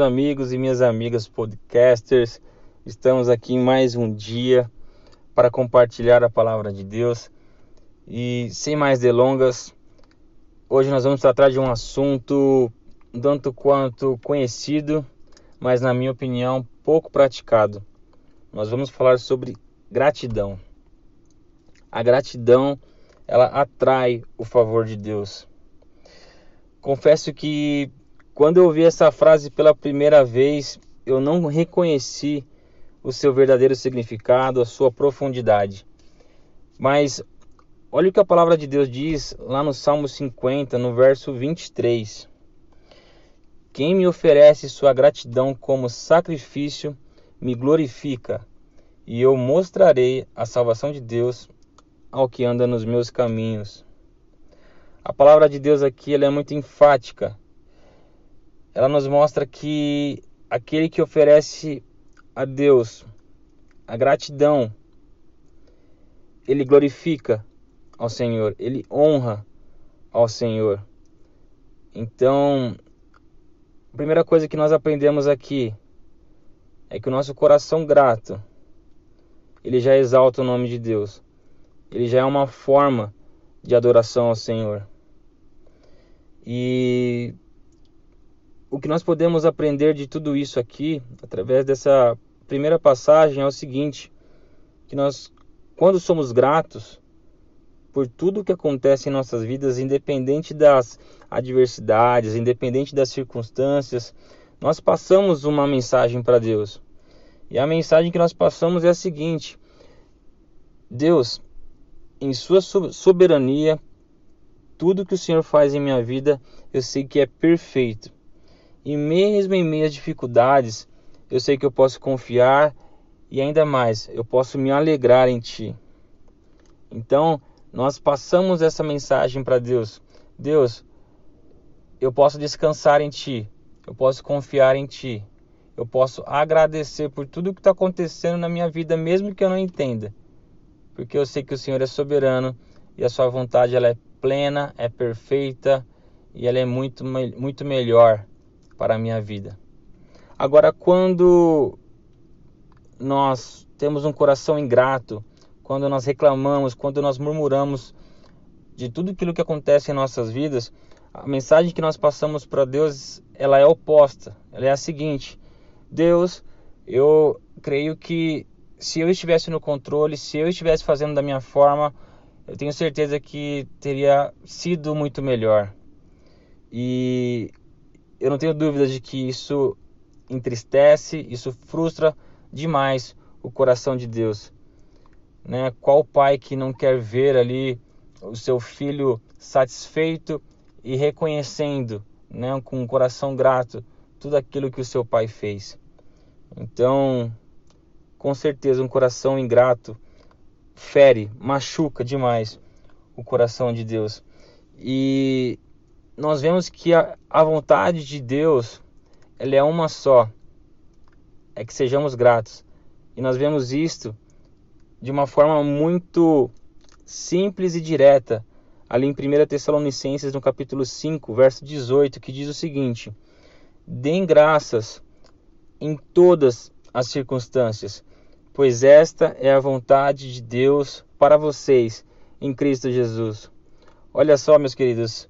Meus amigos e minhas amigas podcasters. Estamos aqui em mais um dia para compartilhar a palavra de Deus. E sem mais delongas, hoje nós vamos tratar de um assunto tanto quanto conhecido, mas na minha opinião pouco praticado. Nós vamos falar sobre gratidão. A gratidão, ela atrai o favor de Deus. Confesso que quando eu ouvi essa frase pela primeira vez, eu não reconheci o seu verdadeiro significado, a sua profundidade. Mas olha o que a palavra de Deus diz lá no Salmo 50, no verso 23. Quem me oferece sua gratidão como sacrifício, me glorifica, e eu mostrarei a salvação de Deus ao que anda nos meus caminhos. A palavra de Deus aqui ela é muito enfática ela nos mostra que aquele que oferece a Deus a gratidão, ele glorifica ao Senhor, ele honra ao Senhor. Então, a primeira coisa que nós aprendemos aqui é que o nosso coração grato, ele já exalta o nome de Deus. Ele já é uma forma de adoração ao Senhor. E o que nós podemos aprender de tudo isso aqui, através dessa primeira passagem, é o seguinte: que nós, quando somos gratos por tudo o que acontece em nossas vidas, independente das adversidades, independente das circunstâncias, nós passamos uma mensagem para Deus. E a mensagem que nós passamos é a seguinte: Deus, em Sua soberania, tudo que o Senhor faz em minha vida, eu sei que é perfeito. E mesmo em meio às dificuldades, eu sei que eu posso confiar e ainda mais, eu posso me alegrar em Ti. Então, nós passamos essa mensagem para Deus. Deus, eu posso descansar em Ti, eu posso confiar em Ti, eu posso agradecer por tudo que está acontecendo na minha vida, mesmo que eu não entenda, porque eu sei que o Senhor é soberano e a Sua vontade ela é plena, é perfeita e ela é muito, muito melhor para a minha vida. Agora, quando nós temos um coração ingrato, quando nós reclamamos, quando nós murmuramos de tudo aquilo que acontece em nossas vidas, a mensagem que nós passamos para Deus, ela é oposta. Ela é a seguinte: Deus, eu creio que se eu estivesse no controle, se eu estivesse fazendo da minha forma, eu tenho certeza que teria sido muito melhor. E eu não tenho dúvidas de que isso entristece, isso frustra demais o coração de Deus. Né? Qual pai que não quer ver ali o seu filho satisfeito e reconhecendo, né, com um coração grato, tudo aquilo que o seu pai fez? Então, com certeza, um coração ingrato fere, machuca demais o coração de Deus. E nós vemos que a, a vontade de Deus ela é uma só, é que sejamos gratos. E nós vemos isto de uma forma muito simples e direta, ali em 1 Tessalonicenses, no capítulo 5, verso 18, que diz o seguinte: Deem graças em todas as circunstâncias, pois esta é a vontade de Deus para vocês em Cristo Jesus. Olha só, meus queridos,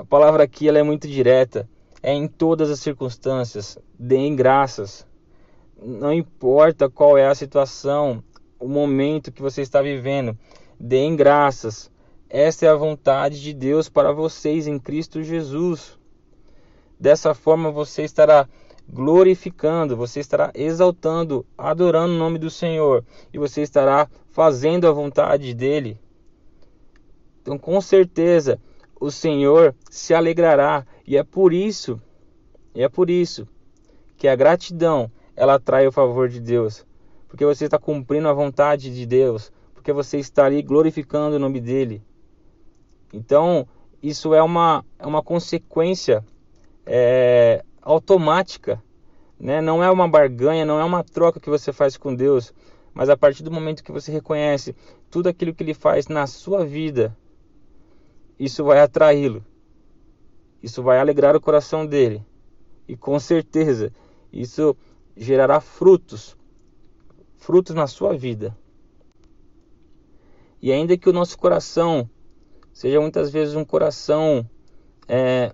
a palavra aqui ela é muito direta, é em todas as circunstâncias, deem graças. Não importa qual é a situação, o momento que você está vivendo, deem graças. Essa é a vontade de Deus para vocês em Cristo Jesus. Dessa forma você estará glorificando, você estará exaltando, adorando o nome do Senhor e você estará fazendo a vontade dele. Então, com certeza, o Senhor se alegrará. E é por isso, é por isso que a gratidão ela atrai o favor de Deus, porque você está cumprindo a vontade de Deus, porque você está ali glorificando o nome dele. Então isso é uma, é uma consequência é, automática, né? Não é uma barganha, não é uma troca que você faz com Deus, mas a partir do momento que você reconhece tudo aquilo que Ele faz na sua vida, isso vai atraí-lo. Isso vai alegrar o coração dele. E com certeza isso gerará frutos, frutos na sua vida. E ainda que o nosso coração seja muitas vezes um coração, é,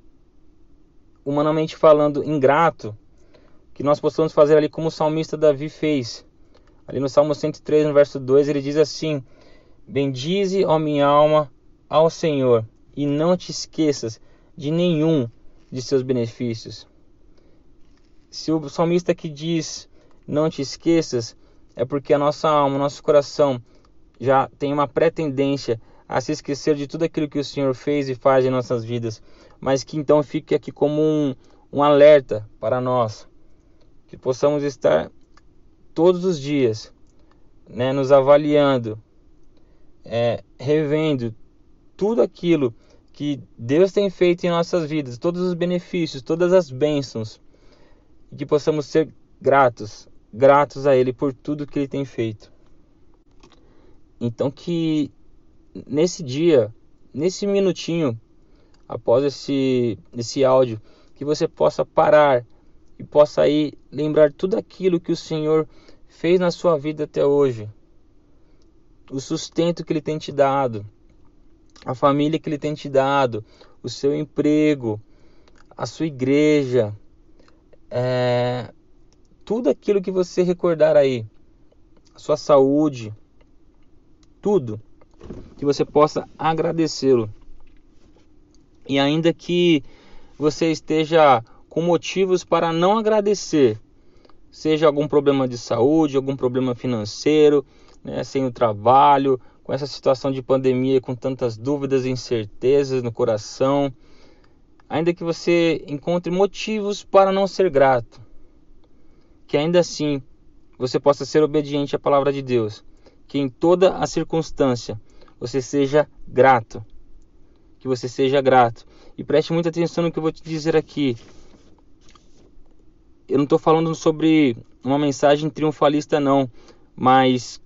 humanamente falando, ingrato, que nós possamos fazer ali como o salmista Davi fez. Ali no Salmo 103, no verso 2, ele diz assim: Bendize, ó minha alma, ao Senhor, e não te esqueças de nenhum de seus benefícios. Se o salmista que diz não te esqueças, é porque a nossa alma, nosso coração já tem uma pré-tendência a se esquecer de tudo aquilo que o Senhor fez e faz em nossas vidas, mas que então fique aqui como um, um alerta para nós, que possamos estar todos os dias né, nos avaliando, é, revendo tudo aquilo que Deus tem feito em nossas vidas, todos os benefícios, todas as bênçãos, e que possamos ser gratos, gratos a Ele por tudo que Ele tem feito. Então que nesse dia, nesse minutinho, após esse, esse áudio, que você possa parar e possa aí lembrar tudo aquilo que o Senhor fez na sua vida até hoje. O sustento que Ele tem te dado, a família que Ele tem te dado, o seu emprego, a sua igreja, é, tudo aquilo que você recordar aí, a sua saúde, tudo que você possa agradecê-lo. E ainda que você esteja com motivos para não agradecer, seja algum problema de saúde, algum problema financeiro, né, sem o trabalho, com essa situação de pandemia, com tantas dúvidas e incertezas no coração, ainda que você encontre motivos para não ser grato, que ainda assim você possa ser obediente à palavra de Deus que em toda a circunstância você seja grato. Que você seja grato. E preste muita atenção no que eu vou te dizer aqui. Eu não estou falando sobre uma mensagem triunfalista, não. Mas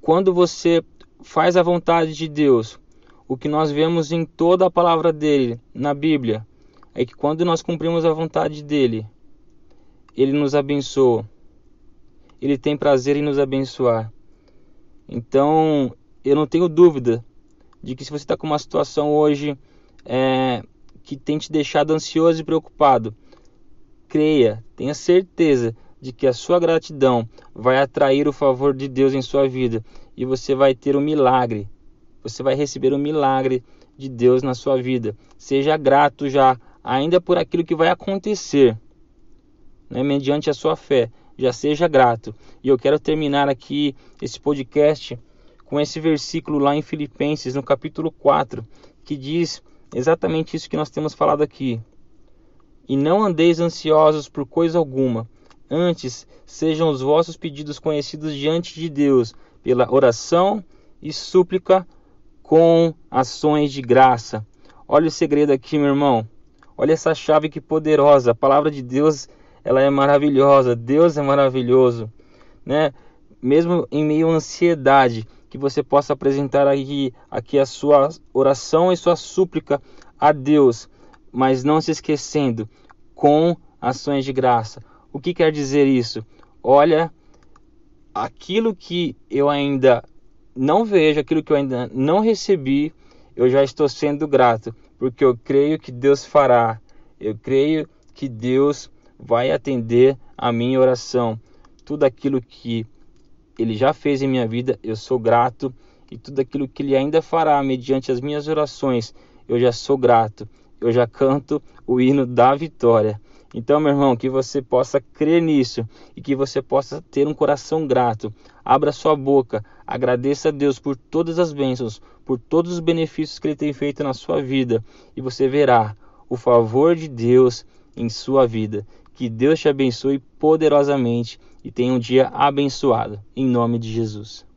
quando você faz a vontade de Deus, o que nós vemos em toda a palavra dele, na Bíblia, é que quando nós cumprimos a vontade dele, ele nos abençoa. Ele tem prazer em nos abençoar. Então, eu não tenho dúvida de que se você está com uma situação hoje é, que tem te deixado ansioso e preocupado, creia, tenha certeza de que a sua gratidão vai atrair o favor de Deus em sua vida e você vai ter um milagre. Você vai receber um milagre de Deus na sua vida. Seja grato já, ainda por aquilo que vai acontecer, né, mediante a sua fé já seja grato. E eu quero terminar aqui esse podcast com esse versículo lá em Filipenses, no capítulo 4, que diz exatamente isso que nós temos falado aqui. E não andeis ansiosos por coisa alguma, antes sejam os vossos pedidos conhecidos diante de Deus pela oração e súplica com ações de graça. Olha o segredo aqui, meu irmão. Olha essa chave que poderosa. A palavra de Deus ela é maravilhosa, Deus é maravilhoso, né? Mesmo em meio à ansiedade, que você possa apresentar aqui, aqui a sua oração e sua súplica a Deus, mas não se esquecendo com ações de graça. O que quer dizer isso? Olha, aquilo que eu ainda não vejo, aquilo que eu ainda não recebi, eu já estou sendo grato, porque eu creio que Deus fará. Eu creio que Deus vai atender a minha oração. Tudo aquilo que ele já fez em minha vida, eu sou grato, e tudo aquilo que ele ainda fará mediante as minhas orações, eu já sou grato. Eu já canto o hino da vitória. Então, meu irmão, que você possa crer nisso e que você possa ter um coração grato. Abra sua boca, agradeça a Deus por todas as bênçãos, por todos os benefícios que Ele tem feito na sua vida, e você verá o favor de Deus em sua vida. Que Deus te abençoe poderosamente e tenha um dia abençoado. Em nome de Jesus.